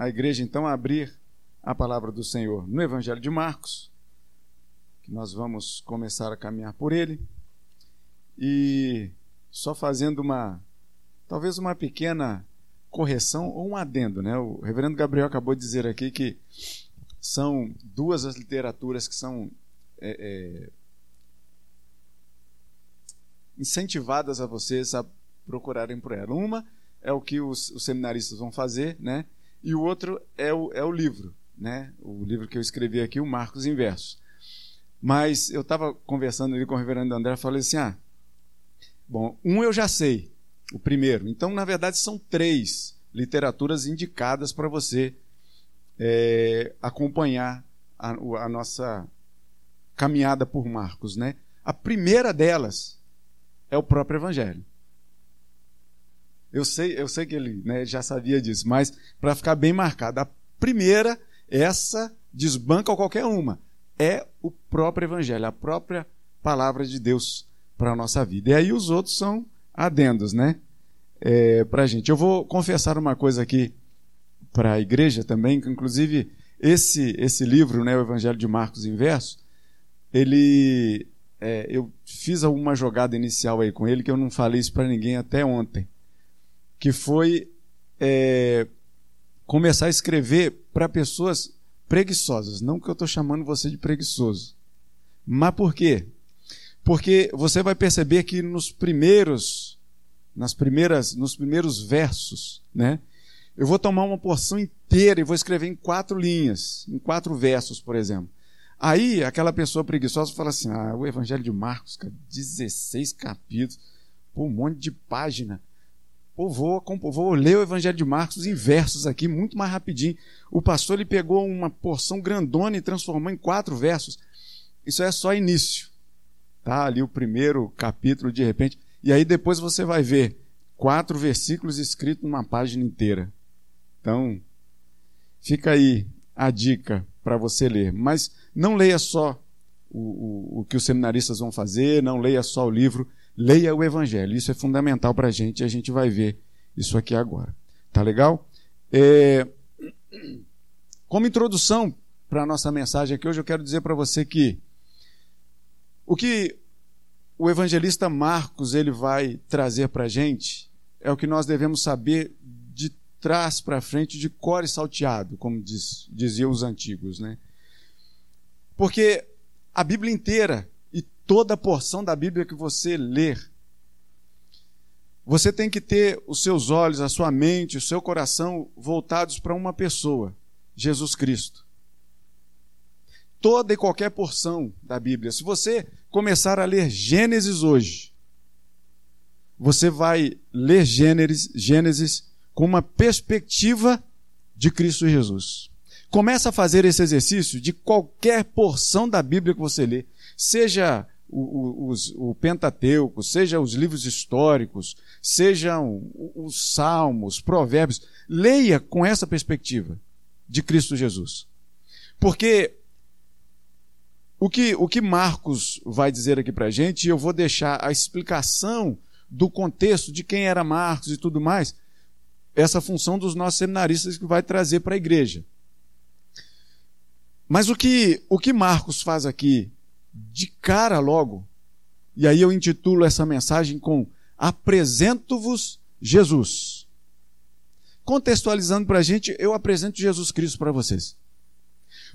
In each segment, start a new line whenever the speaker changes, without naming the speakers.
a igreja então abrir a palavra do Senhor no Evangelho de Marcos, que nós vamos começar a caminhar por ele, e só fazendo uma, talvez uma pequena correção ou um adendo, né? O reverendo Gabriel acabou de dizer aqui que são duas as literaturas que são é, é, incentivadas a vocês a procurarem por ela. Uma é o que os, os seminaristas vão fazer, né? E o outro é o, é o livro, né? O livro que eu escrevi aqui, o Marcos Inverso. Mas eu estava conversando ali com o reverendo André, falei assim, ah, bom, um eu já sei, o primeiro. Então, na verdade, são três literaturas indicadas para você é, acompanhar a, a, nossa caminhada por Marcos, né? A primeira delas é o próprio Evangelho. Eu sei, eu sei que ele né, já sabia disso, mas para ficar bem marcado, a primeira, essa desbanca qualquer uma, é o próprio Evangelho, a própria palavra de Deus para a nossa vida. E aí os outros são adendos, né? É, para a gente. Eu vou confessar uma coisa aqui para a igreja também, que inclusive esse esse livro, né, o Evangelho de Marcos Inverso, ele é, eu fiz alguma jogada inicial aí com ele que eu não falei isso para ninguém até ontem que foi é, começar a escrever para pessoas preguiçosas. Não que eu estou chamando você de preguiçoso. Mas por quê? Porque você vai perceber que nos primeiros, nas primeiras, nos primeiros versos, né? Eu vou tomar uma porção inteira e vou escrever em quatro linhas, em quatro versos, por exemplo. Aí aquela pessoa preguiçosa fala assim: ah, o Evangelho de Marcos, cara, 16 capítulos, pô, um monte de página. Pô, vou, vou ler o Evangelho de Marcos em versos aqui, muito mais rapidinho. O pastor ele pegou uma porção grandona e transformou em quatro versos. Isso é só início. Tá ali o primeiro capítulo, de repente. E aí depois você vai ver quatro versículos escritos numa página inteira. Então, fica aí a dica para você ler. Mas não leia só o, o, o que os seminaristas vão fazer, não leia só o livro leia o Evangelho. Isso é fundamental para a gente e a gente vai ver isso aqui agora. Tá legal? É... Como introdução para a nossa mensagem aqui hoje, eu quero dizer para você que o que o evangelista Marcos ele vai trazer para a gente é o que nós devemos saber de trás para frente, de core salteado, como diz, diziam os antigos, né? Porque a Bíblia inteira toda porção da Bíblia que você ler, você tem que ter os seus olhos, a sua mente, o seu coração voltados para uma pessoa, Jesus Cristo. Toda e qualquer porção da Bíblia. Se você começar a ler Gênesis hoje, você vai ler Gênesis, Gênesis com uma perspectiva de Cristo Jesus. Começa a fazer esse exercício de qualquer porção da Bíblia que você lê, seja o, o Pentateuco, seja os livros históricos, sejam os Salmos, Provérbios, leia com essa perspectiva de Cristo Jesus. Porque o que, o que Marcos vai dizer aqui para a gente, eu vou deixar a explicação do contexto de quem era Marcos e tudo mais, essa função dos nossos seminaristas que vai trazer para a igreja. Mas o que, o que Marcos faz aqui de cara logo. E aí eu intitulo essa mensagem com Apresento-vos Jesus. Contextualizando para a gente, eu apresento Jesus Cristo para vocês.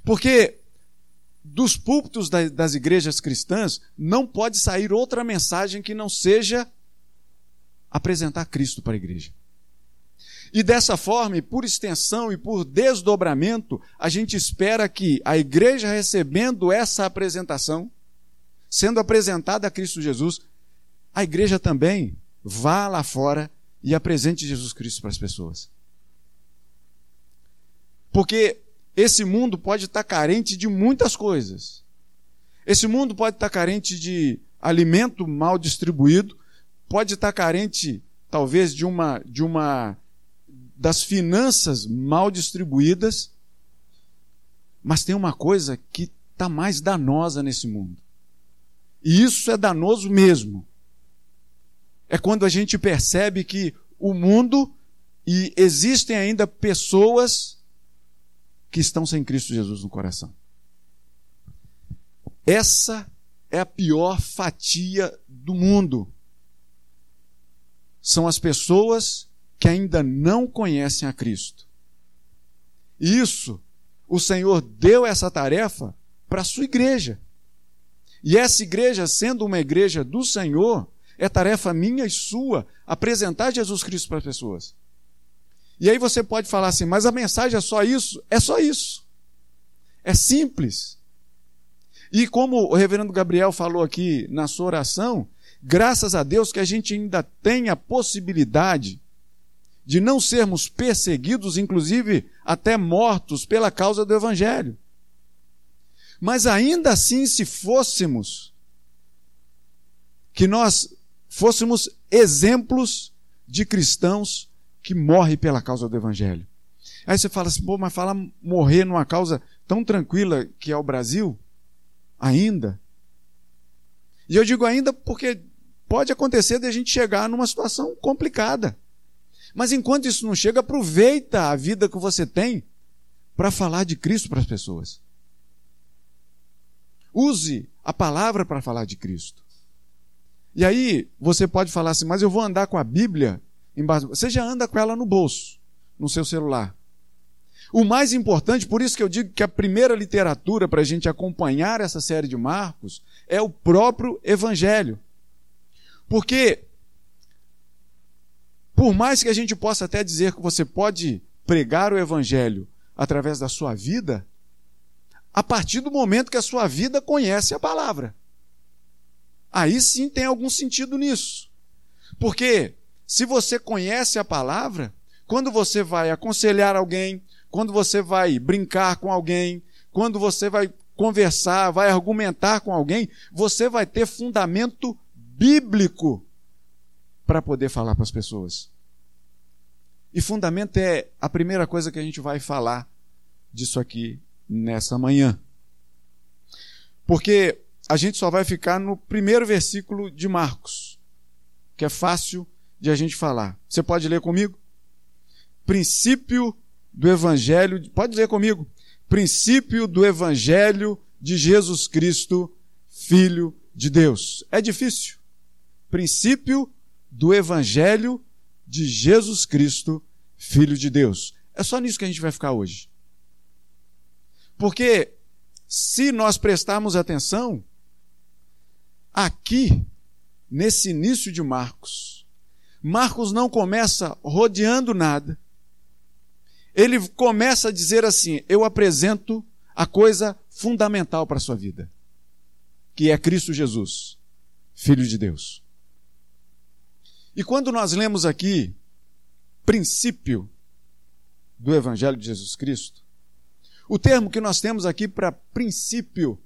Porque dos púlpitos das igrejas cristãs não pode sair outra mensagem que não seja apresentar Cristo para a igreja. E dessa forma, e por extensão e por desdobramento, a gente espera que a igreja recebendo essa apresentação, sendo apresentada a Cristo Jesus, a igreja também vá lá fora e apresente Jesus Cristo para as pessoas. Porque esse mundo pode estar carente de muitas coisas. Esse mundo pode estar carente de alimento mal distribuído, pode estar carente talvez de uma de uma das finanças mal distribuídas, mas tem uma coisa que está mais danosa nesse mundo. E isso é danoso mesmo. É quando a gente percebe que o mundo e existem ainda pessoas que estão sem Cristo Jesus no coração. Essa é a pior fatia do mundo. São as pessoas que ainda não conhecem a Cristo. Isso, o Senhor deu essa tarefa para a sua igreja. E essa igreja, sendo uma igreja do Senhor, é tarefa minha e sua apresentar Jesus Cristo para as pessoas. E aí você pode falar assim, mas a mensagem é só isso? É só isso. É simples. E como o reverendo Gabriel falou aqui na sua oração, graças a Deus que a gente ainda tem a possibilidade de não sermos perseguidos, inclusive até mortos pela causa do Evangelho. Mas ainda assim, se fôssemos, que nós fôssemos exemplos de cristãos que morrem pela causa do Evangelho. Aí você fala assim, pô, mas fala morrer numa causa tão tranquila que é o Brasil? Ainda. E eu digo ainda porque pode acontecer de a gente chegar numa situação complicada. Mas enquanto isso não chega, aproveita a vida que você tem para falar de Cristo para as pessoas. Use a palavra para falar de Cristo. E aí você pode falar assim, mas eu vou andar com a Bíblia embaixo. Você já anda com ela no bolso, no seu celular. O mais importante, por isso que eu digo que a primeira literatura para a gente acompanhar essa série de Marcos é o próprio Evangelho. Porque, por mais que a gente possa até dizer que você pode pregar o Evangelho através da sua vida, a partir do momento que a sua vida conhece a palavra. Aí sim tem algum sentido nisso. Porque se você conhece a palavra, quando você vai aconselhar alguém, quando você vai brincar com alguém, quando você vai conversar, vai argumentar com alguém, você vai ter fundamento bíblico para poder falar para as pessoas. E fundamento é a primeira coisa que a gente vai falar disso aqui nessa manhã. Porque a gente só vai ficar no primeiro versículo de Marcos, que é fácil de a gente falar. Você pode ler comigo? Princípio do Evangelho, pode ler comigo. Princípio do Evangelho de Jesus Cristo, Filho de Deus. É difícil. Princípio do Evangelho de Jesus Cristo, Filho de Deus. É só nisso que a gente vai ficar hoje. Porque se nós prestarmos atenção, aqui, nesse início de Marcos, Marcos não começa rodeando nada, ele começa a dizer assim: Eu apresento a coisa fundamental para a sua vida, que é Cristo Jesus, Filho de Deus. E quando nós lemos aqui princípio do Evangelho de Jesus Cristo, o termo que nós temos aqui para princípio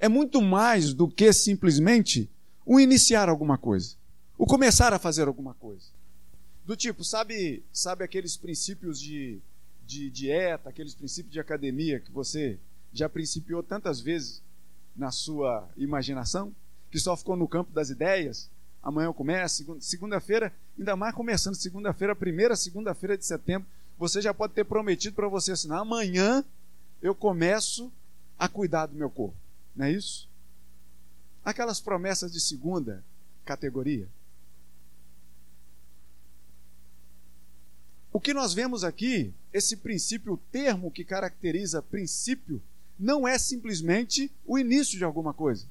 é muito mais do que simplesmente o iniciar alguma coisa, o começar a fazer alguma coisa. Do tipo, sabe, sabe aqueles princípios de, de dieta, aqueles princípios de academia que você já principiou tantas vezes na sua imaginação, que só ficou no campo das ideias? Amanhã eu começo, segunda-feira, ainda mais começando segunda-feira, primeira segunda-feira de setembro, você já pode ter prometido para você assim: amanhã eu começo a cuidar do meu corpo. Não é isso? Aquelas promessas de segunda categoria. O que nós vemos aqui, esse princípio, o termo que caracteriza princípio, não é simplesmente o início de alguma coisa.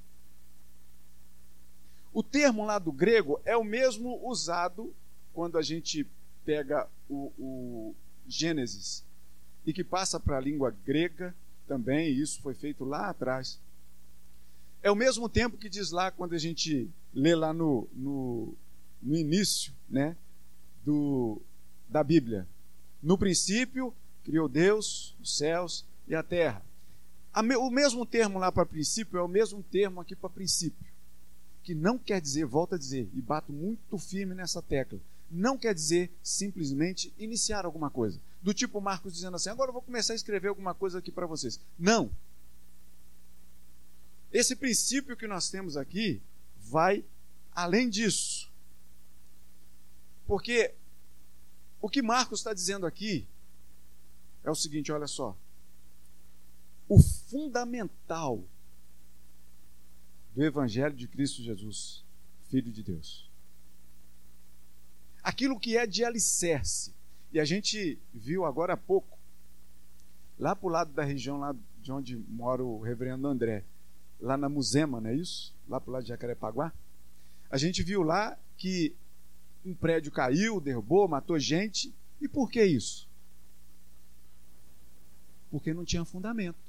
O termo lá do grego é o mesmo usado quando a gente pega o, o Gênesis e que passa para a língua grega também, e isso foi feito lá atrás. É o mesmo tempo que diz lá, quando a gente lê lá no, no, no início né, do, da Bíblia. No princípio, criou Deus os céus e a terra. O mesmo termo lá para princípio é o mesmo termo aqui para princípio. Que não quer dizer, volta a dizer, e bato muito firme nessa tecla, não quer dizer simplesmente iniciar alguma coisa. Do tipo Marcos dizendo assim: agora eu vou começar a escrever alguma coisa aqui para vocês. Não. Esse princípio que nós temos aqui vai além disso. Porque o que Marcos está dizendo aqui é o seguinte: olha só. O fundamental do Evangelho de Cristo Jesus, Filho de Deus. Aquilo que é de alicerce. E a gente viu agora há pouco, lá para o lado da região lá de onde mora o reverendo André, lá na Musema, não é isso? Lá para o lado de Jacarepaguá. A gente viu lá que um prédio caiu, derrubou, matou gente. E por que isso? Porque não tinha fundamento.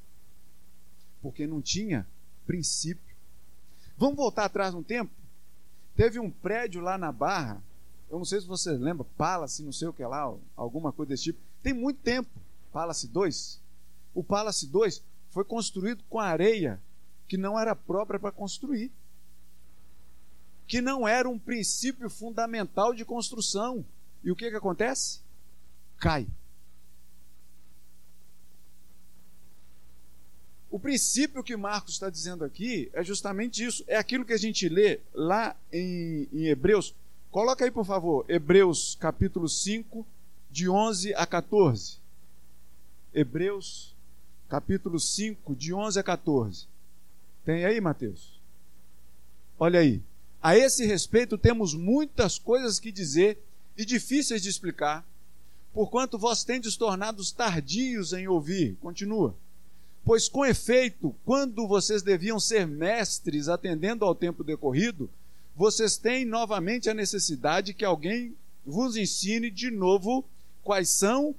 Porque não tinha princípio. Vamos voltar atrás um tempo? Teve um prédio lá na Barra, eu não sei se você lembra, Palace, não sei o que lá, alguma coisa desse tipo. Tem muito tempo, Palace 2. O Palace 2 foi construído com areia que não era própria para construir que não era um princípio fundamental de construção. E o que, que acontece? Cai. O princípio que Marcos está dizendo aqui é justamente isso. É aquilo que a gente lê lá em, em Hebreus. Coloca aí, por favor, Hebreus capítulo 5, de 11 a 14. Hebreus capítulo 5, de 11 a 14. Tem aí, Mateus? Olha aí. A esse respeito, temos muitas coisas que dizer e difíceis de explicar, porquanto vós tendes tornados tardios em ouvir. Continua. Pois, com efeito, quando vocês deviam ser mestres atendendo ao tempo decorrido, vocês têm novamente a necessidade que alguém vos ensine de novo quais são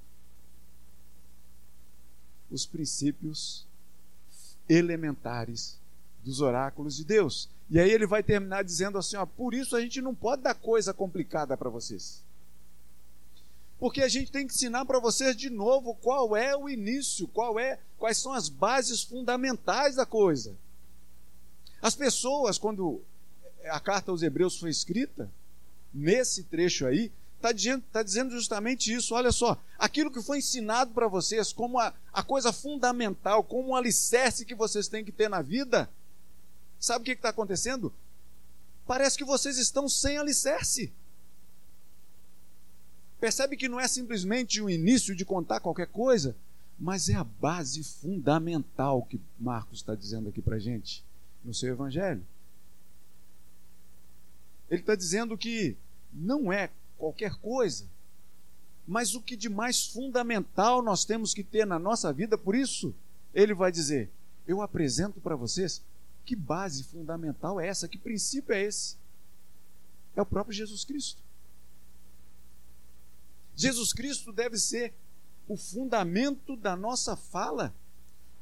os princípios elementares dos oráculos de Deus. E aí ele vai terminar dizendo assim: ó, por isso a gente não pode dar coisa complicada para vocês. Porque a gente tem que ensinar para vocês de novo qual é o início, qual é, quais são as bases fundamentais da coisa. As pessoas, quando a carta aos Hebreus foi escrita, nesse trecho aí, está dizendo, tá dizendo justamente isso. Olha só, aquilo que foi ensinado para vocês como a, a coisa fundamental, como um alicerce que vocês têm que ter na vida, Sabe o que está acontecendo? Parece que vocês estão sem alicerce. Percebe que não é simplesmente o início de contar qualquer coisa, mas é a base fundamental que Marcos está dizendo aqui para gente no seu evangelho. Ele está dizendo que não é qualquer coisa, mas o que de mais fundamental nós temos que ter na nossa vida, por isso ele vai dizer: Eu apresento para vocês que base fundamental é essa? Que princípio é esse? É o próprio Jesus Cristo. Jesus Cristo deve ser o fundamento da nossa fala,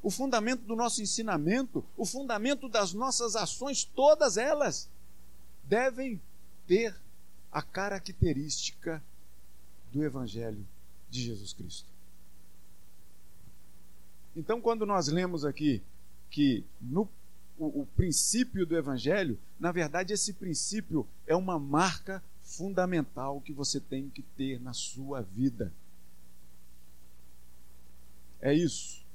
o fundamento do nosso ensinamento, o fundamento das nossas ações, todas elas devem ter a característica do Evangelho de Jesus Cristo. Então, quando nós lemos aqui que no o, o princípio do Evangelho, na verdade, esse princípio é uma marca fundamental que você tem que ter na sua vida. É isso.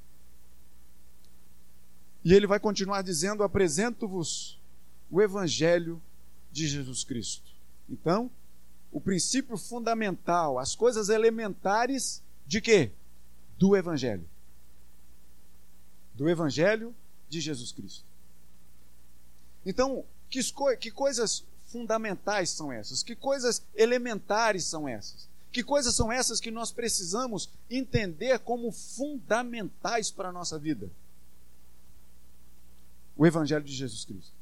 E ele vai continuar dizendo: Apresento-vos o Evangelho de Jesus Cristo. Então, o princípio fundamental, as coisas elementares de quê? Do Evangelho. Do Evangelho de Jesus Cristo. Então, que, que coisas fundamentais são essas? Que coisas elementares são essas? Que coisas são essas que nós precisamos entender como fundamentais para a nossa vida? O Evangelho de Jesus Cristo.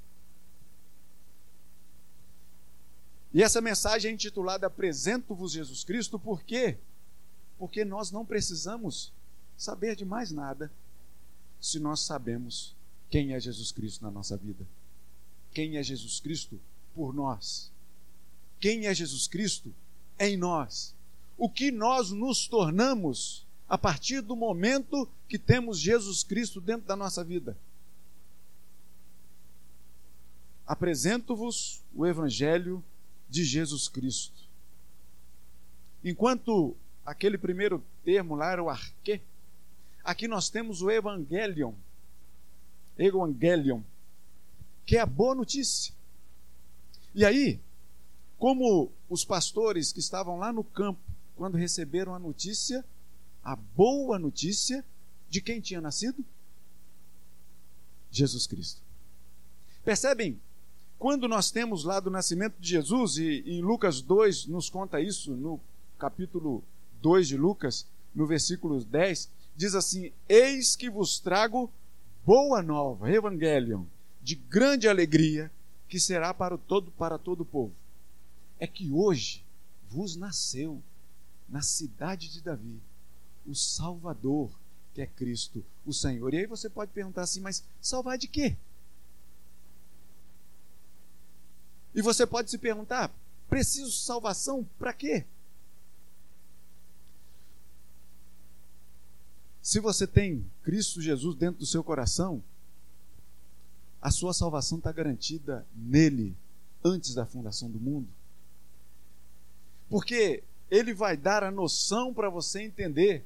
E essa mensagem é intitulada Apresento-vos Jesus Cristo, por quê? Porque nós não precisamos saber de mais nada se nós sabemos quem é Jesus Cristo na nossa vida quem é Jesus Cristo por nós. Quem é Jesus Cristo em nós. O que nós nos tornamos a partir do momento que temos Jesus Cristo dentro da nossa vida. Apresento-vos o Evangelho de Jesus Cristo. Enquanto aquele primeiro termo lá era o arquê, aqui nós temos o Evangelion. Evangelion, que é a boa notícia. E aí, como os pastores que estavam lá no campo, quando receberam a notícia a boa notícia de quem tinha nascido? Jesus Cristo. Percebem? Quando nós temos lá do nascimento de Jesus, e em Lucas 2 nos conta isso, no capítulo 2 de Lucas, no versículo 10, diz assim: Eis que vos trago boa nova, Evangelion, de grande alegria, que será para todo, para todo o povo. É que hoje vos nasceu, na cidade de Davi, o Salvador, que é Cristo, o Senhor. E aí você pode perguntar assim, mas salvar de quê? E você pode se perguntar: preciso salvação para quê? Se você tem Cristo Jesus dentro do seu coração, a sua salvação está garantida nele, antes da fundação do mundo. Porque ele vai dar a noção para você entender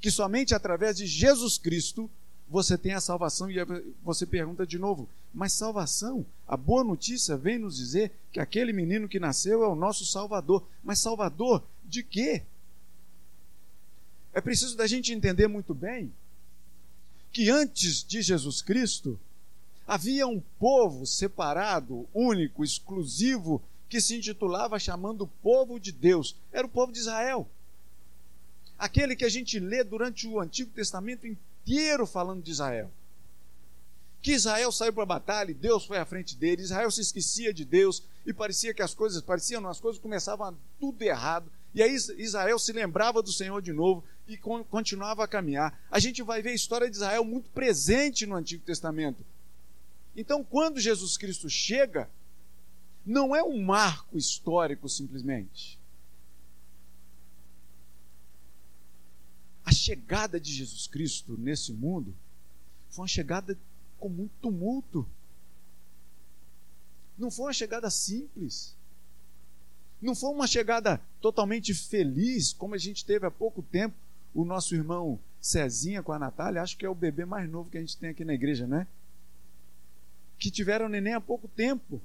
que somente através de Jesus Cristo você tem a salvação. E você pergunta de novo: mas salvação? A boa notícia vem nos dizer que aquele menino que nasceu é o nosso Salvador. Mas Salvador de quê? É preciso da gente entender muito bem que antes de Jesus Cristo havia um povo separado, único, exclusivo, que se intitulava chamando povo de Deus. Era o povo de Israel. Aquele que a gente lê durante o Antigo Testamento inteiro falando de Israel. Que Israel saiu para a batalha e Deus foi à frente dele. Israel se esquecia de Deus e parecia que as coisas pareciam, as coisas começavam tudo errado. E aí Israel se lembrava do Senhor de novo e continuava a caminhar. A gente vai ver a história de Israel muito presente no Antigo Testamento. Então, quando Jesus Cristo chega, não é um marco histórico simplesmente. A chegada de Jesus Cristo nesse mundo foi uma chegada com muito tumulto. Não foi uma chegada simples. Não foi uma chegada totalmente feliz, como a gente teve há pouco tempo. O nosso irmão Cezinha com a Natália, acho que é o bebê mais novo que a gente tem aqui na igreja, né? Que tiveram neném há pouco tempo.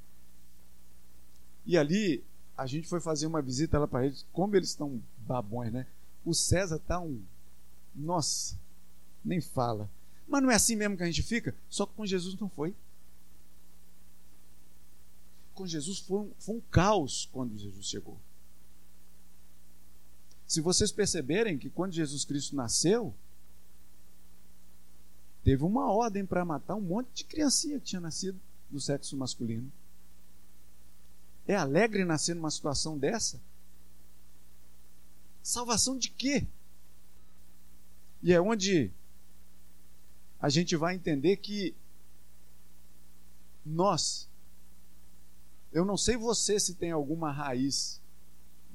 E ali a gente foi fazer uma visita lá para eles. Como eles estão babões, né? O César tá um. Nossa, nem fala. Mas não é assim mesmo que a gente fica? Só que com Jesus não foi com Jesus foi um, foi um caos quando Jesus chegou. Se vocês perceberem que quando Jesus Cristo nasceu, teve uma ordem para matar um monte de criancinha que tinha nascido do sexo masculino. É alegre nascer numa situação dessa? Salvação de quê? E é onde a gente vai entender que nós eu não sei você se tem alguma raiz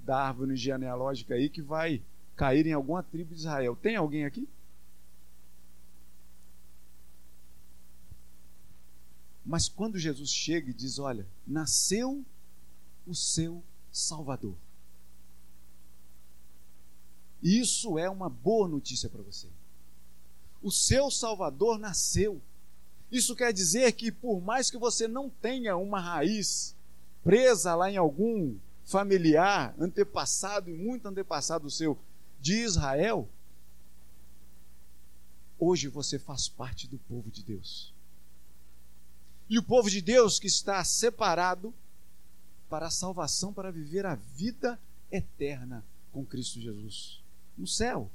da árvore genealógica aí que vai cair em alguma tribo de Israel. Tem alguém aqui? Mas quando Jesus chega e diz: Olha, nasceu o seu Salvador. Isso é uma boa notícia para você. O seu Salvador nasceu. Isso quer dizer que, por mais que você não tenha uma raiz presa lá em algum familiar, antepassado e muito antepassado seu de Israel, hoje você faz parte do povo de Deus. E o povo de Deus que está separado para a salvação, para viver a vida eterna com Cristo Jesus no céu.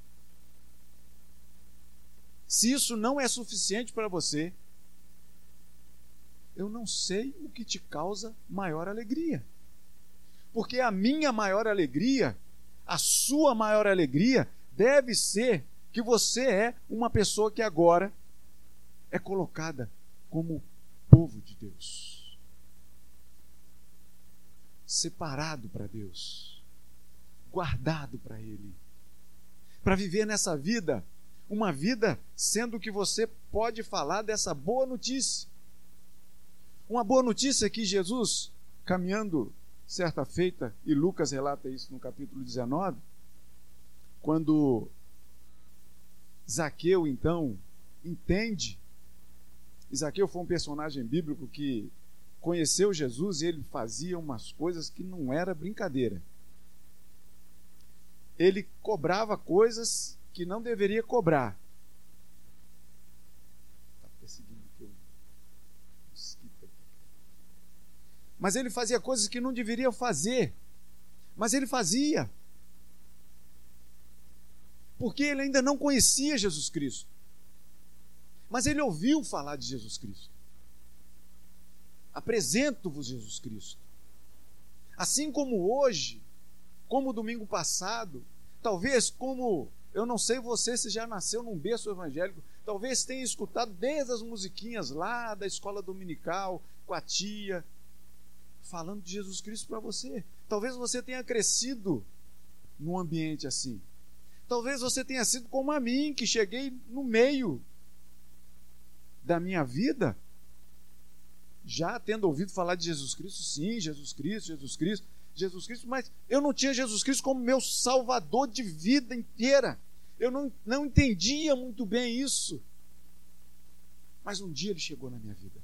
Se isso não é suficiente para você, eu não sei o que te causa maior alegria. Porque a minha maior alegria, a sua maior alegria, deve ser que você é uma pessoa que agora é colocada como povo de Deus. Separado para Deus, guardado para Ele. Para viver nessa vida, uma vida sendo que você pode falar dessa boa notícia uma boa notícia é que Jesus, caminhando certa feita, e Lucas relata isso no capítulo 19, quando Zaqueu então entende, Zaqueu foi um personagem bíblico que conheceu Jesus e ele fazia umas coisas que não era brincadeira. ele cobrava coisas que não deveria cobrar. Tá Mas ele fazia coisas que não deveria fazer. Mas ele fazia. Porque ele ainda não conhecia Jesus Cristo. Mas ele ouviu falar de Jesus Cristo. Apresento-vos Jesus Cristo. Assim como hoje, como domingo passado, talvez como eu não sei você se já nasceu num berço evangélico, talvez tenha escutado desde as musiquinhas lá da escola dominical, com a tia, falando de Jesus Cristo para você. Talvez você tenha crescido num ambiente assim. Talvez você tenha sido como a mim, que cheguei no meio da minha vida, já tendo ouvido falar de Jesus Cristo, sim, Jesus Cristo, Jesus Cristo, Jesus Cristo, mas eu não tinha Jesus Cristo como meu salvador de vida inteira. Eu não, não entendia muito bem isso. Mas um dia ele chegou na minha vida.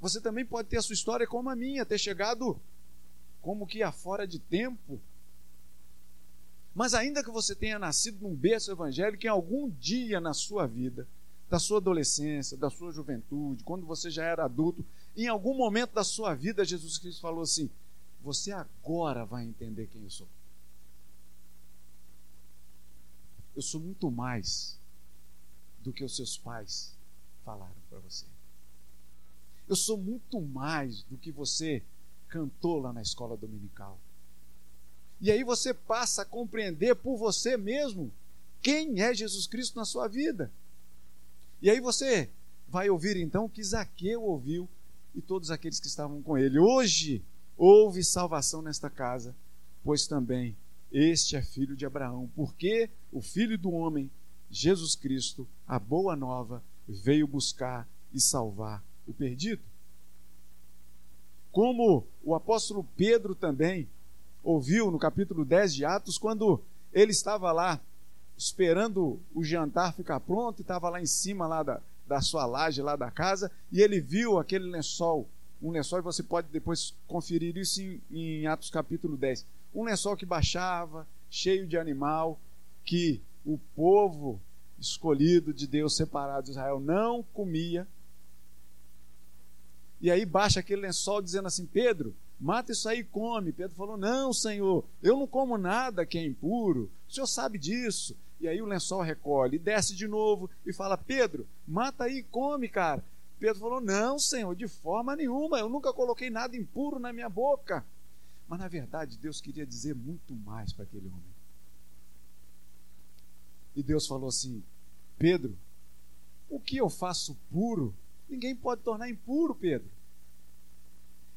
Você também pode ter a sua história como a minha, ter chegado como que afora de tempo. Mas ainda que você tenha nascido num berço evangélico, em algum dia na sua vida da sua adolescência, da sua juventude, quando você já era adulto, em algum momento da sua vida, Jesus Cristo falou assim: Você agora vai entender quem eu sou. Eu sou muito mais do que os seus pais falaram para você. Eu sou muito mais do que você cantou lá na escola dominical. E aí você passa a compreender por você mesmo quem é Jesus Cristo na sua vida. E aí você vai ouvir então o que Zaqueu ouviu e todos aqueles que estavam com ele. Hoje houve salvação nesta casa, pois também este é filho de Abraão, porque o filho do homem, Jesus Cristo, a boa nova, veio buscar e salvar o perdido. Como o apóstolo Pedro também ouviu no capítulo 10 de Atos, quando ele estava lá esperando o jantar ficar pronto, e estava lá em cima lá da, da sua laje, lá da casa, e ele viu aquele lençol, um lençol, e você pode depois conferir isso em, em Atos capítulo 10. Um lençol que baixava, cheio de animal, que o povo escolhido de Deus, separado de Israel, não comia. E aí baixa aquele lençol dizendo assim: Pedro, mata isso aí e come. Pedro falou: Não, Senhor, eu não como nada que é impuro. O senhor sabe disso. E aí o lençol recolhe, desce de novo e fala: Pedro, mata aí e come, cara. Pedro falou: Não, Senhor, de forma nenhuma, eu nunca coloquei nada impuro na minha boca. Mas na verdade, Deus queria dizer muito mais para aquele homem. E Deus falou assim: Pedro, o que eu faço puro, ninguém pode tornar impuro, Pedro.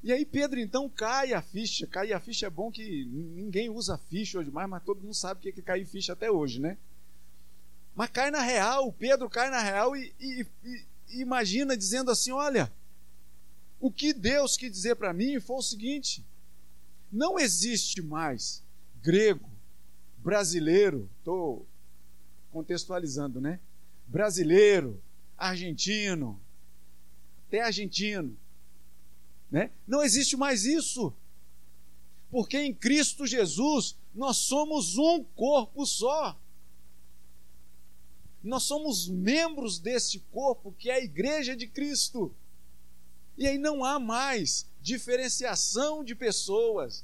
E aí Pedro então cai a ficha. Cai a ficha é bom que ninguém usa ficha hoje mais, mas todo mundo sabe o que é cair ficha até hoje, né? Mas cai na real, Pedro cai na real e, e, e, e imagina dizendo assim: olha, o que Deus quis dizer para mim foi o seguinte: não existe mais grego, brasileiro, estou contextualizando, né? Brasileiro, argentino, até argentino, né? Não existe mais isso. Porque em Cristo Jesus nós somos um corpo só. Nós somos membros deste corpo que é a igreja de Cristo. E aí não há mais diferenciação de pessoas.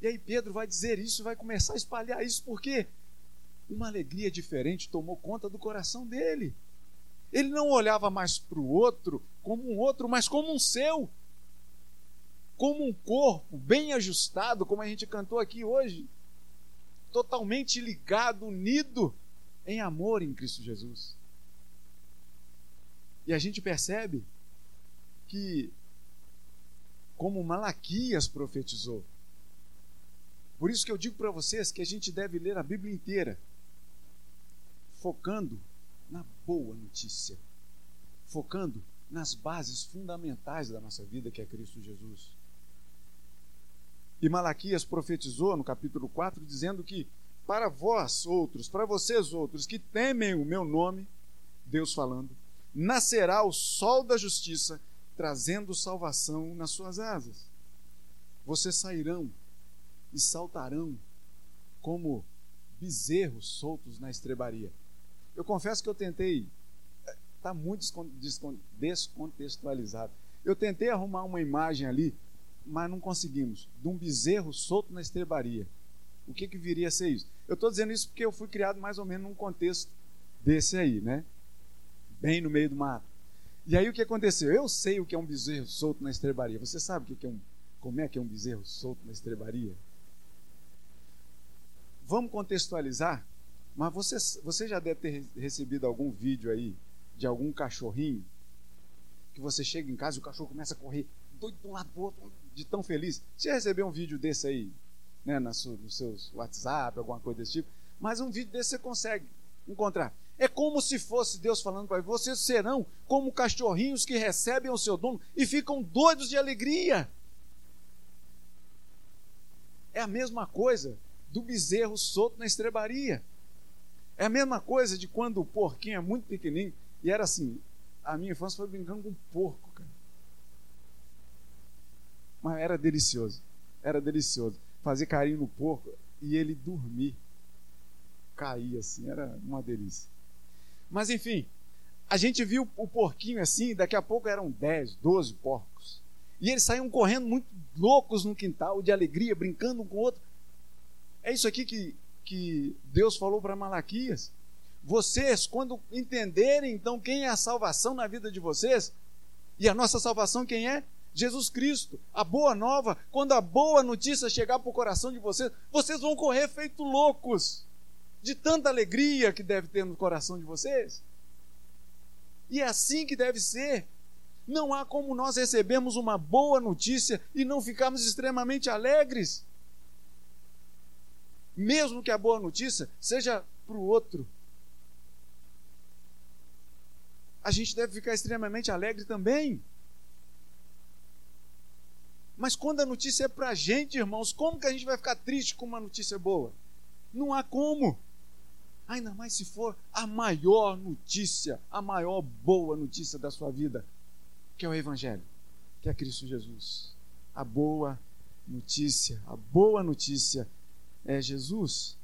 E aí Pedro vai dizer isso, vai começar a espalhar isso, porque uma alegria diferente tomou conta do coração dele. Ele não olhava mais para o outro como um outro, mas como um seu. Como um corpo bem ajustado, como a gente cantou aqui hoje. Totalmente ligado, unido em amor em Cristo Jesus. E a gente percebe que, como Malaquias profetizou, por isso que eu digo para vocês que a gente deve ler a Bíblia inteira, focando boa notícia, focando nas bases fundamentais da nossa vida, que é Cristo Jesus. E Malaquias profetizou no capítulo 4, dizendo que para vós outros, para vocês outros que temem o meu nome, Deus falando, nascerá o sol da justiça, trazendo salvação nas suas asas. Vocês sairão e saltarão como bezerros soltos na estrebaria. Eu confesso que eu tentei, está muito descontextualizado. Eu tentei arrumar uma imagem ali, mas não conseguimos, de um bezerro solto na estrebaria. O que, que viria a ser isso? Eu estou dizendo isso porque eu fui criado mais ou menos num contexto desse aí, né? Bem no meio do mato. E aí o que aconteceu? Eu sei o que é um bezerro solto na estrebaria. Você sabe o que é um, como é que é um bezerro solto na estrebaria? Vamos contextualizar? Mas você, você já deve ter recebido algum vídeo aí de algum cachorrinho que você chega em casa e o cachorro começa a correr doido de um lado para o outro, de tão feliz. Você recebeu um vídeo desse aí, né, na nos seus WhatsApp, alguma coisa desse tipo? Mas um vídeo desse você consegue encontrar. É como se fosse Deus falando para vocês serão como cachorrinhos que recebem o seu dono e ficam doidos de alegria. É a mesma coisa do bezerro solto na estrebaria. É a mesma coisa de quando o porquinho é muito pequenininho e era assim. A minha infância foi brincando com porco, cara. Mas era delicioso. Era delicioso. Fazer carinho no porco e ele dormir. Cair assim, era uma delícia. Mas enfim, a gente viu o porquinho assim, daqui a pouco eram 10, 12 porcos. E eles saíam correndo muito loucos no quintal, de alegria, brincando um com o outro. É isso aqui que, que Deus falou para Malaquias. Vocês, quando entenderem então quem é a salvação na vida de vocês, e a nossa salvação quem é? Jesus Cristo, a boa nova, quando a boa notícia chegar para o coração de vocês, vocês vão correr feito loucos, de tanta alegria que deve ter no coração de vocês. E é assim que deve ser. Não há como nós recebemos uma boa notícia e não ficarmos extremamente alegres mesmo que a boa notícia seja para o outro. A gente deve ficar extremamente alegre também. Mas quando a notícia é para a gente, irmãos, como que a gente vai ficar triste com uma notícia boa? Não há como. Ainda mais se for a maior notícia, a maior boa notícia da sua vida, que é o Evangelho, que é Cristo Jesus. A boa notícia, a boa notícia é Jesus.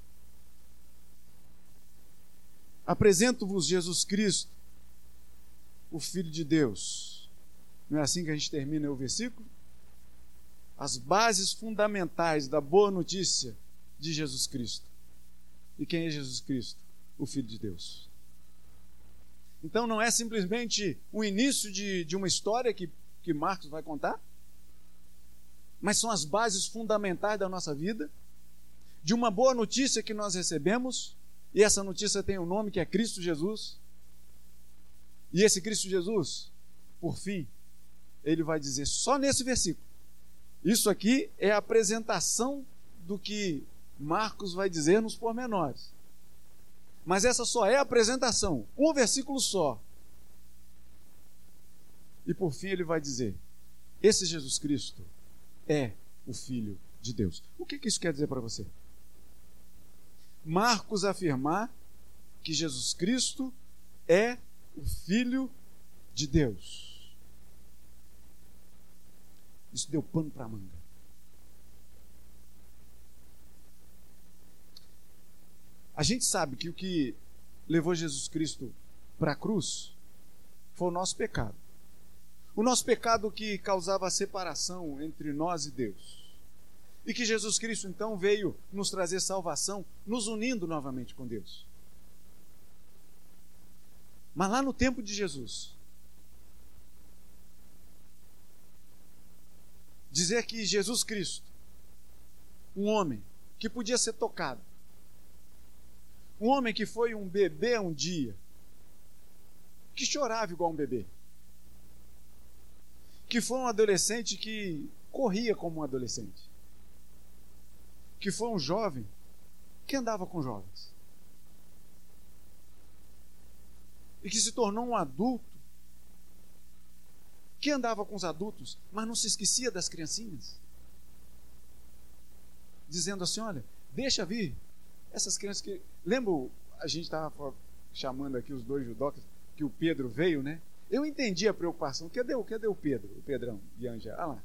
Apresento-vos Jesus Cristo, o Filho de Deus. Não é assim que a gente termina o versículo? As bases fundamentais da boa notícia de Jesus Cristo. E quem é Jesus Cristo? O Filho de Deus. Então não é simplesmente o início de, de uma história que, que Marcos vai contar, mas são as bases fundamentais da nossa vida de uma boa notícia que nós recebemos, e essa notícia tem um nome que é Cristo Jesus. E esse Cristo Jesus, por fim, ele vai dizer só nesse versículo. Isso aqui é a apresentação do que Marcos vai dizer nos pormenores. Mas essa só é a apresentação, um versículo só. E por fim ele vai dizer: esse Jesus Cristo é o Filho de Deus. O que, que isso quer dizer para você? Marcos afirmar que Jesus Cristo é o Filho de Deus. Isso deu pano para a manga. A gente sabe que o que levou Jesus Cristo para a cruz foi o nosso pecado. O nosso pecado que causava a separação entre nós e Deus. E que Jesus Cristo então veio nos trazer salvação, nos unindo novamente com Deus. Mas lá no tempo de Jesus, dizer que Jesus Cristo, um homem que podia ser tocado, um homem que foi um bebê um dia, que chorava igual um bebê, que foi um adolescente que corria como um adolescente, que foi um jovem que andava com jovens. E que se tornou um adulto que andava com os adultos, mas não se esquecia das criancinhas. Dizendo assim: olha, deixa vir essas crianças que. Lembra, a gente estava chamando aqui os dois judocas, que o Pedro veio, né? Eu entendi a preocupação. Cadê, cadê o Pedro? O Pedrão de Anja? Ah lá.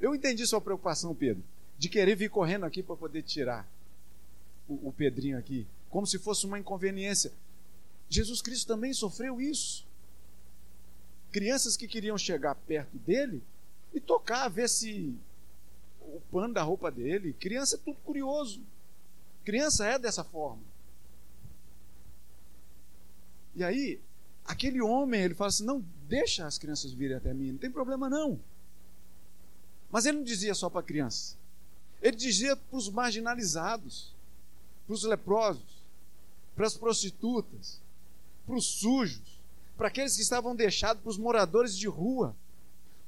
Eu entendi sua preocupação, Pedro de querer vir correndo aqui para poder tirar o, o Pedrinho aqui, como se fosse uma inconveniência. Jesus Cristo também sofreu isso. Crianças que queriam chegar perto dele e tocar, ver se o pano da roupa dele. Criança é tudo curioso. Criança é dessa forma. E aí, aquele homem, ele fala assim: não, deixa as crianças virem até mim, não tem problema não. Mas ele não dizia só para criança. Ele dizia para os marginalizados, para os leprosos, para as prostitutas, para os sujos, para aqueles que estavam deixados, para os moradores de rua,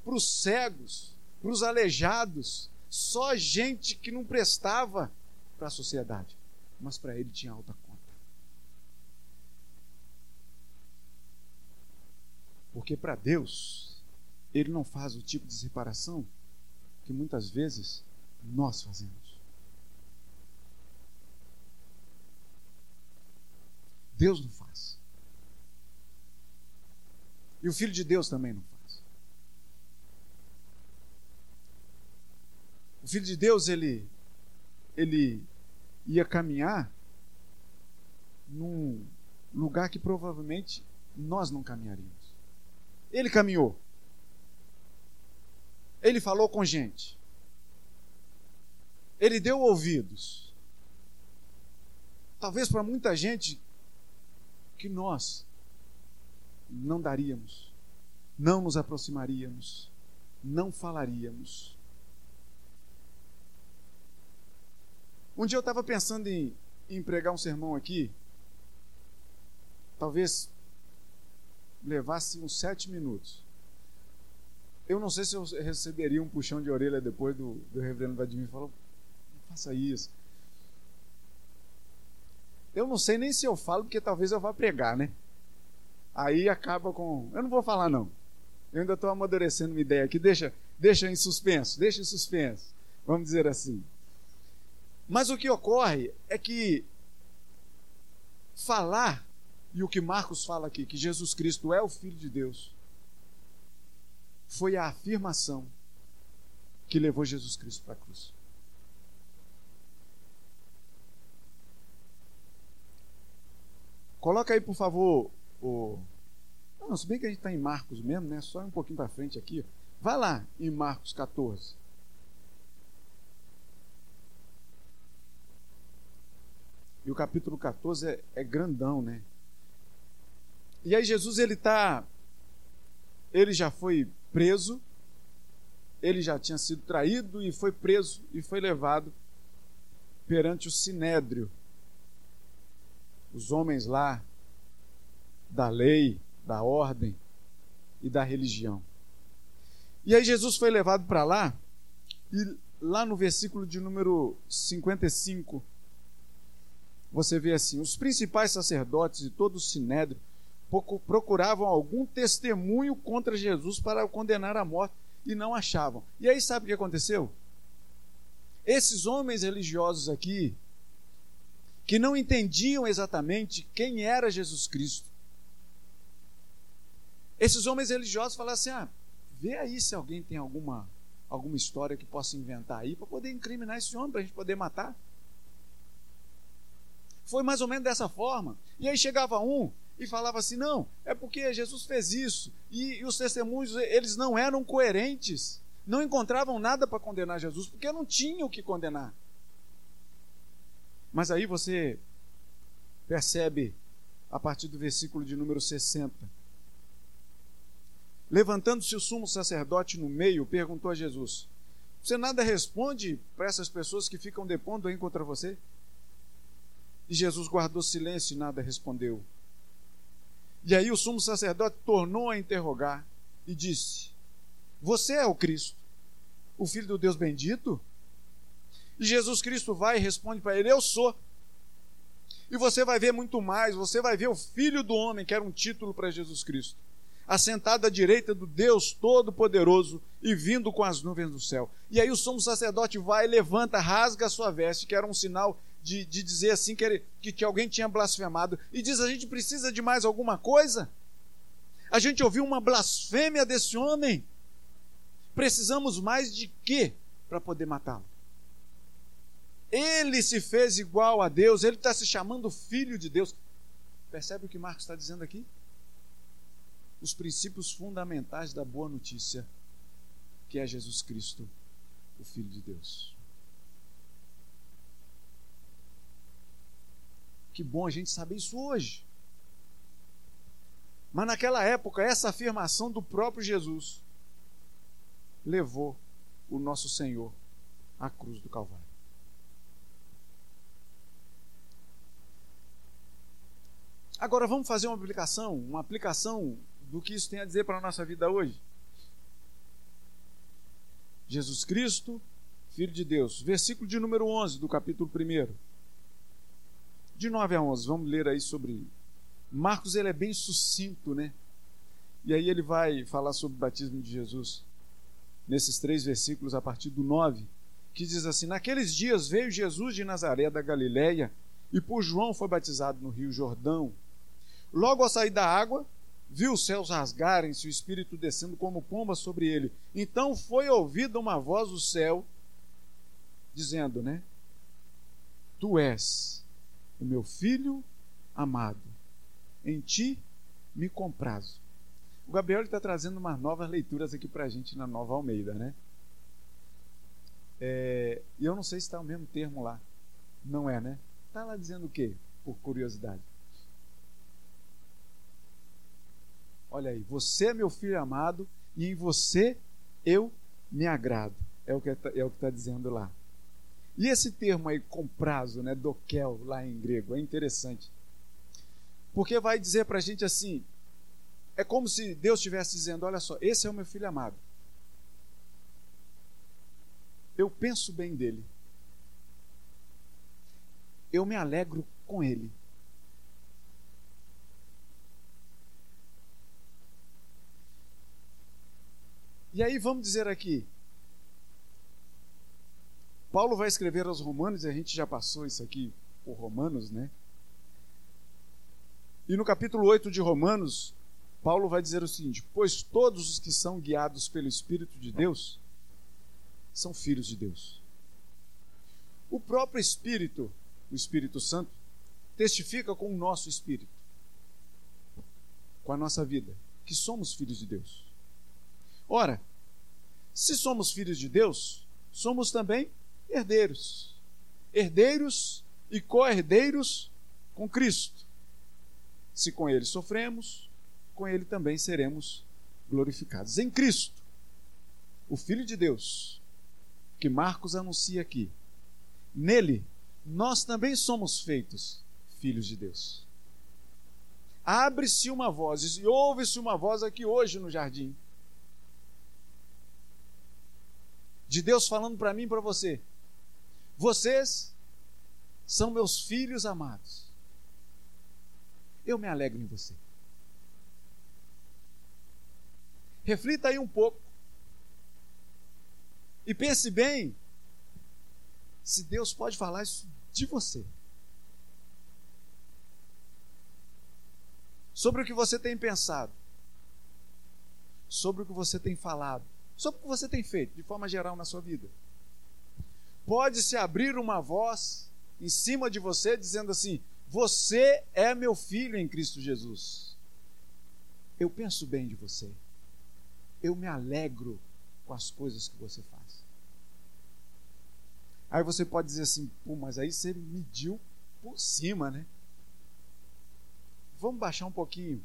para os cegos, para os aleijados, só gente que não prestava para a sociedade, mas para ele tinha alta conta. Porque para Deus, ele não faz o tipo de separação que muitas vezes nós fazemos. Deus não faz. E o Filho de Deus também não faz. O Filho de Deus, ele, ele ia caminhar num lugar que provavelmente nós não caminharíamos. Ele caminhou. Ele falou com gente. Ele deu ouvidos. Talvez para muita gente que nós não daríamos, não nos aproximaríamos, não falaríamos. Um dia eu estava pensando em, em pregar um sermão aqui, talvez levasse uns sete minutos. Eu não sei se eu receberia um puxão de orelha depois do, do reverendo Vladimir falou, faça isso. Eu não sei nem se eu falo, porque talvez eu vá pregar, né? Aí acaba com. Eu não vou falar, não. Eu ainda estou amadurecendo uma ideia aqui. Deixa, deixa em suspenso, deixa em suspenso. Vamos dizer assim. Mas o que ocorre é que falar, e o que Marcos fala aqui, que Jesus Cristo é o Filho de Deus, foi a afirmação que levou Jesus Cristo para a cruz. Coloca aí, por favor, o. Não, se bem que a gente está em Marcos mesmo, né? Só um pouquinho para frente aqui. Vai lá em Marcos 14. E o capítulo 14 é, é grandão, né? E aí Jesus ele tá ele já foi preso, ele já tinha sido traído e foi preso e foi levado perante o sinédrio os homens lá da lei, da ordem e da religião. E aí Jesus foi levado para lá, e lá no versículo de número 55, você vê assim: os principais sacerdotes e todo o sinédrio procuravam algum testemunho contra Jesus para o condenar à morte e não achavam. E aí sabe o que aconteceu? Esses homens religiosos aqui, que não entendiam exatamente quem era Jesus Cristo. Esses homens religiosos falaram assim: ah, vê aí se alguém tem alguma, alguma história que possa inventar aí para poder incriminar esse homem, para a gente poder matar. Foi mais ou menos dessa forma. E aí chegava um e falava assim: não, é porque Jesus fez isso. E, e os testemunhos, eles não eram coerentes. Não encontravam nada para condenar Jesus, porque não tinham o que condenar. Mas aí você percebe, a partir do versículo de número 60. Levantando-se o sumo sacerdote no meio, perguntou a Jesus: Você nada responde para essas pessoas que ficam depondo aí contra você? E Jesus guardou silêncio e nada respondeu. E aí o sumo sacerdote tornou a interrogar e disse: Você é o Cristo, o Filho do Deus bendito? Jesus Cristo vai e responde para ele: Eu sou. E você vai ver muito mais, você vai ver o Filho do Homem, que era um título para Jesus Cristo, assentado à direita do Deus Todo-Poderoso e vindo com as nuvens do céu. E aí o sumo sacerdote vai, levanta, rasga a sua veste, que era um sinal de, de dizer assim que, ele, que, que alguém tinha blasfemado, e diz: A gente precisa de mais alguma coisa? A gente ouviu uma blasfêmia desse homem. Precisamos mais de quê para poder matá-lo? Ele se fez igual a Deus, ele está se chamando filho de Deus. Percebe o que Marcos está dizendo aqui? Os princípios fundamentais da boa notícia, que é Jesus Cristo, o Filho de Deus. Que bom a gente saber isso hoje. Mas naquela época, essa afirmação do próprio Jesus levou o nosso Senhor à cruz do Calvário. Agora vamos fazer uma aplicação, uma aplicação do que isso tem a dizer para a nossa vida hoje. Jesus Cristo, Filho de Deus. Versículo de número 11 do capítulo 1. De 9 a 11, vamos ler aí sobre. Marcos ele é bem sucinto, né? E aí ele vai falar sobre o batismo de Jesus nesses três versículos a partir do 9, que diz assim: Naqueles dias veio Jesus de Nazaré da Galiléia e por João foi batizado no Rio Jordão. Logo ao sair da água, viu os céus rasgarem-se, o Espírito descendo como pomba sobre ele. Então foi ouvida uma voz do céu, dizendo, né? Tu és o meu filho amado, em ti me comprazo. O Gabriel está trazendo umas novas leituras aqui para a gente na Nova Almeida, né? É, e eu não sei se está o mesmo termo lá. Não é, né? Está lá dizendo o quê? Por curiosidade. Olha aí, você é meu filho amado e em você eu me agrado. É o que está é tá dizendo lá. E esse termo aí, comprazo, né, dokel, lá em grego, é interessante. Porque vai dizer para a gente assim: é como se Deus estivesse dizendo: olha só, esse é o meu filho amado. Eu penso bem dele. Eu me alegro com ele. E aí vamos dizer aqui. Paulo vai escrever aos Romanos, e a gente já passou isso aqui por Romanos, né? E no capítulo 8 de Romanos, Paulo vai dizer o seguinte: Pois todos os que são guiados pelo Espírito de Deus são filhos de Deus. O próprio Espírito, o Espírito Santo, testifica com o nosso espírito, com a nossa vida, que somos filhos de Deus. Ora, se somos filhos de Deus, somos também herdeiros. Herdeiros e co-herdeiros com Cristo. Se com ele sofremos, com ele também seremos glorificados. Em Cristo, o Filho de Deus, que Marcos anuncia aqui, nele nós também somos feitos filhos de Deus. Abre-se uma voz, e ouve-se uma voz aqui hoje no jardim de Deus falando para mim e para você: vocês são meus filhos amados. Eu me alegro em você. Reflita aí um pouco. E pense bem se Deus pode falar isso de você. Sobre o que você tem pensado. Sobre o que você tem falado sobre o que você tem feito, de forma geral, na sua vida. Pode se abrir uma voz em cima de você dizendo assim: Você é meu filho em Cristo Jesus. Eu penso bem de você. Eu me alegro com as coisas que você faz. Aí você pode dizer assim: Pô, mas aí você mediu por cima, né? Vamos baixar um pouquinho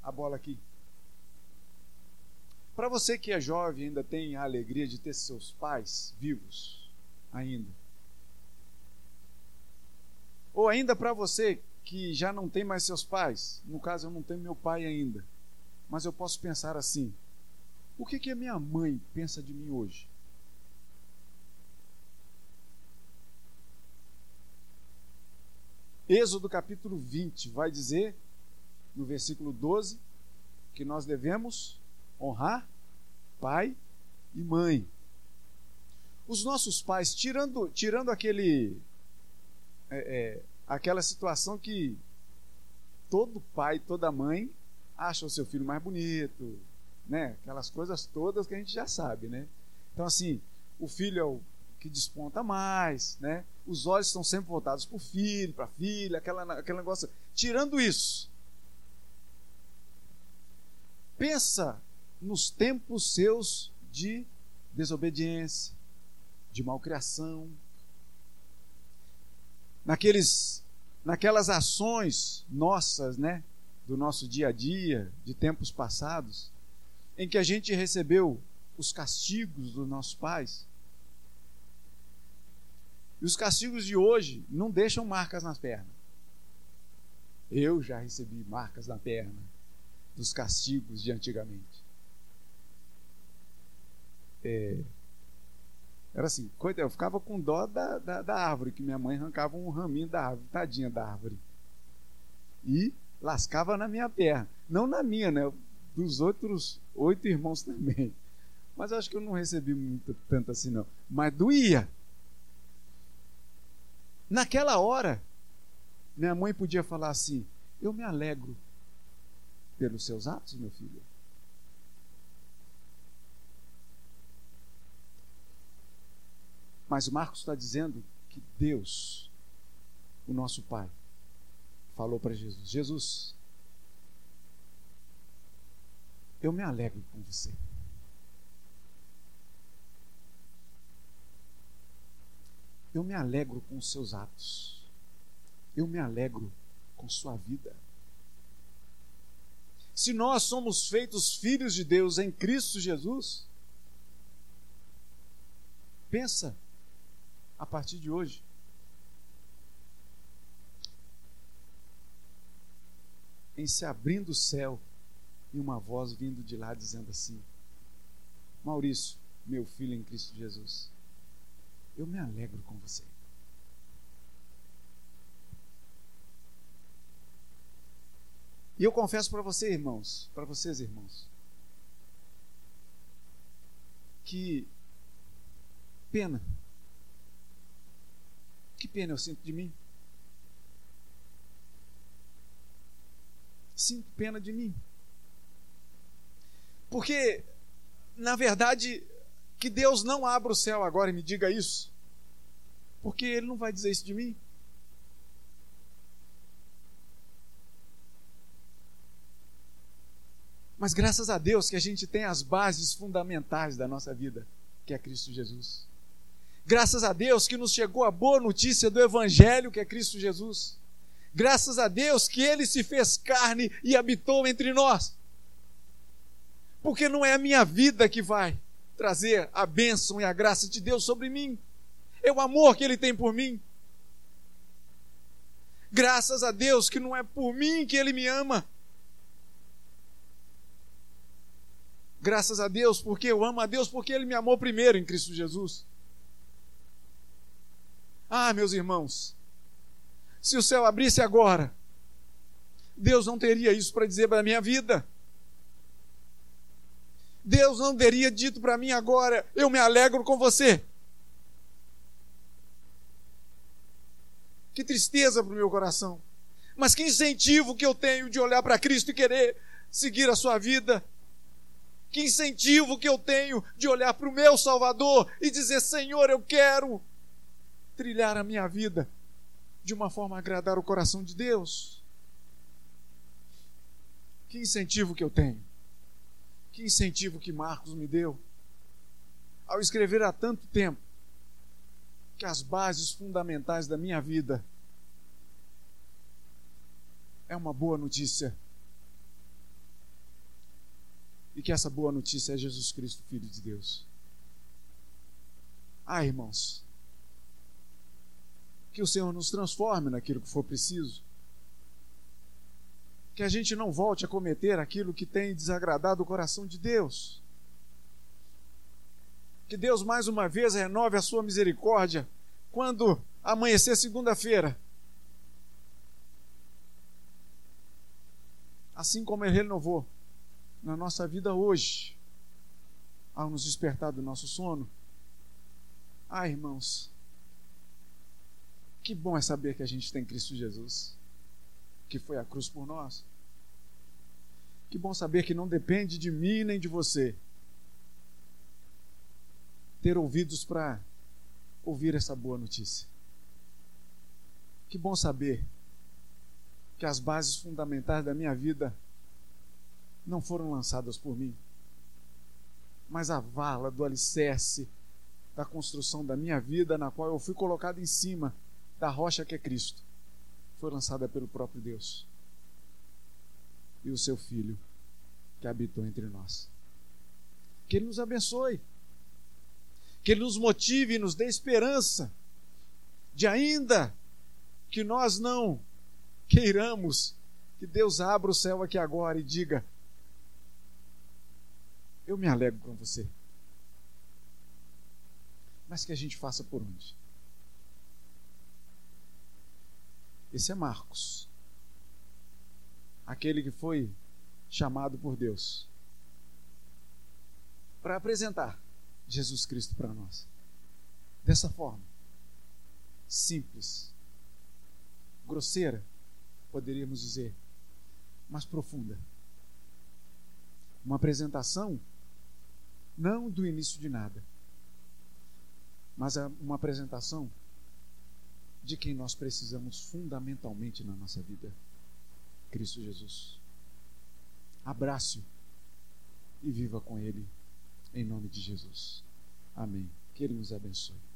a bola aqui. Para você que é jovem ainda tem a alegria de ter seus pais vivos ainda. Ou ainda para você que já não tem mais seus pais, no caso eu não tenho meu pai ainda, mas eu posso pensar assim: o que, que a minha mãe pensa de mim hoje? Êxodo capítulo 20 vai dizer, no versículo 12, que nós devemos honrar pai e mãe. Os nossos pais, tirando, tirando aquele, é, é, aquela situação que todo pai, toda mãe acha o seu filho mais bonito, né? Aquelas coisas todas que a gente já sabe, né? Então assim, o filho é o que desponta mais, né? Os olhos estão sempre voltados para o filho, para a filha, aquela, aquele negócio. Tirando isso, pensa nos tempos seus de desobediência, de malcriação, naqueles, naquelas ações nossas, né, do nosso dia a dia, de tempos passados, em que a gente recebeu os castigos dos nossos pais. E os castigos de hoje não deixam marcas nas pernas. Eu já recebi marcas na perna dos castigos de antigamente. É, era assim, coisa, eu ficava com dó da, da, da, árvore, que minha mãe arrancava um raminho da árvore, tadinha da árvore. E lascava na minha perna. Não na minha, né? Dos outros oito irmãos também. Mas acho que eu não recebi muito, tanto assim, não. Mas doía. Naquela hora, minha mãe podia falar assim: Eu me alegro pelos seus atos, meu filho. Mas Marcos está dizendo que Deus, o nosso Pai, falou para Jesus: Jesus, eu me alegro com você. Eu me alegro com os seus atos. Eu me alegro com sua vida. Se nós somos feitos filhos de Deus em Cristo Jesus, pensa a partir de hoje. Em se abrindo o céu e uma voz vindo de lá dizendo assim: Maurício, meu filho em Cristo Jesus, eu me alegro com você. E eu confesso para você, irmãos, para vocês, irmãos, que pena que pena eu sinto de mim. Sinto pena de mim. Porque, na verdade, que Deus não abra o céu agora e me diga isso. Porque Ele não vai dizer isso de mim. Mas graças a Deus que a gente tem as bases fundamentais da nossa vida, que é Cristo Jesus. Graças a Deus que nos chegou a boa notícia do Evangelho, que é Cristo Jesus. Graças a Deus que Ele se fez carne e habitou entre nós. Porque não é a minha vida que vai trazer a bênção e a graça de Deus sobre mim, é o amor que Ele tem por mim. Graças a Deus que não é por mim que Ele me ama. Graças a Deus porque eu amo a Deus, porque Ele me amou primeiro em Cristo Jesus. Ah, meus irmãos, se o céu abrisse agora, Deus não teria isso para dizer para a minha vida. Deus não teria dito para mim agora: eu me alegro com você. Que tristeza para o meu coração. Mas que incentivo que eu tenho de olhar para Cristo e querer seguir a sua vida. Que incentivo que eu tenho de olhar para o meu Salvador e dizer: Senhor, eu quero trilhar a minha vida de uma forma a agradar o coração de Deus? Que incentivo que eu tenho? Que incentivo que Marcos me deu ao escrever há tanto tempo que as bases fundamentais da minha vida é uma boa notícia. E que essa boa notícia é Jesus Cristo, Filho de Deus. Ah, irmãos, que o Senhor nos transforme naquilo que for preciso. Que a gente não volte a cometer aquilo que tem desagradado o coração de Deus. Que Deus mais uma vez renove a sua misericórdia quando amanhecer segunda-feira. Assim como Ele renovou na nossa vida hoje, ao nos despertar do nosso sono. Ah, irmãos, que bom é saber que a gente tem Cristo Jesus, que foi a cruz por nós. Que bom saber que não depende de mim nem de você ter ouvidos para ouvir essa boa notícia. Que bom saber que as bases fundamentais da minha vida não foram lançadas por mim, mas a vala do alicerce da construção da minha vida, na qual eu fui colocado em cima da rocha que é Cristo, foi lançada pelo próprio Deus e o seu Filho que habitou entre nós. Que Ele nos abençoe, que Ele nos motive e nos dê esperança de ainda que nós não queiramos que Deus abra o céu aqui agora e diga: Eu me alegro com você. Mas que a gente faça por onde? Esse é Marcos, aquele que foi chamado por Deus para apresentar Jesus Cristo para nós. Dessa forma, simples, grosseira, poderíamos dizer, mas profunda. Uma apresentação não do início de nada, mas é uma apresentação de quem nós precisamos fundamentalmente na nossa vida: Cristo Jesus. Abrace-o e viva com Ele, em nome de Jesus. Amém. Que Ele nos abençoe.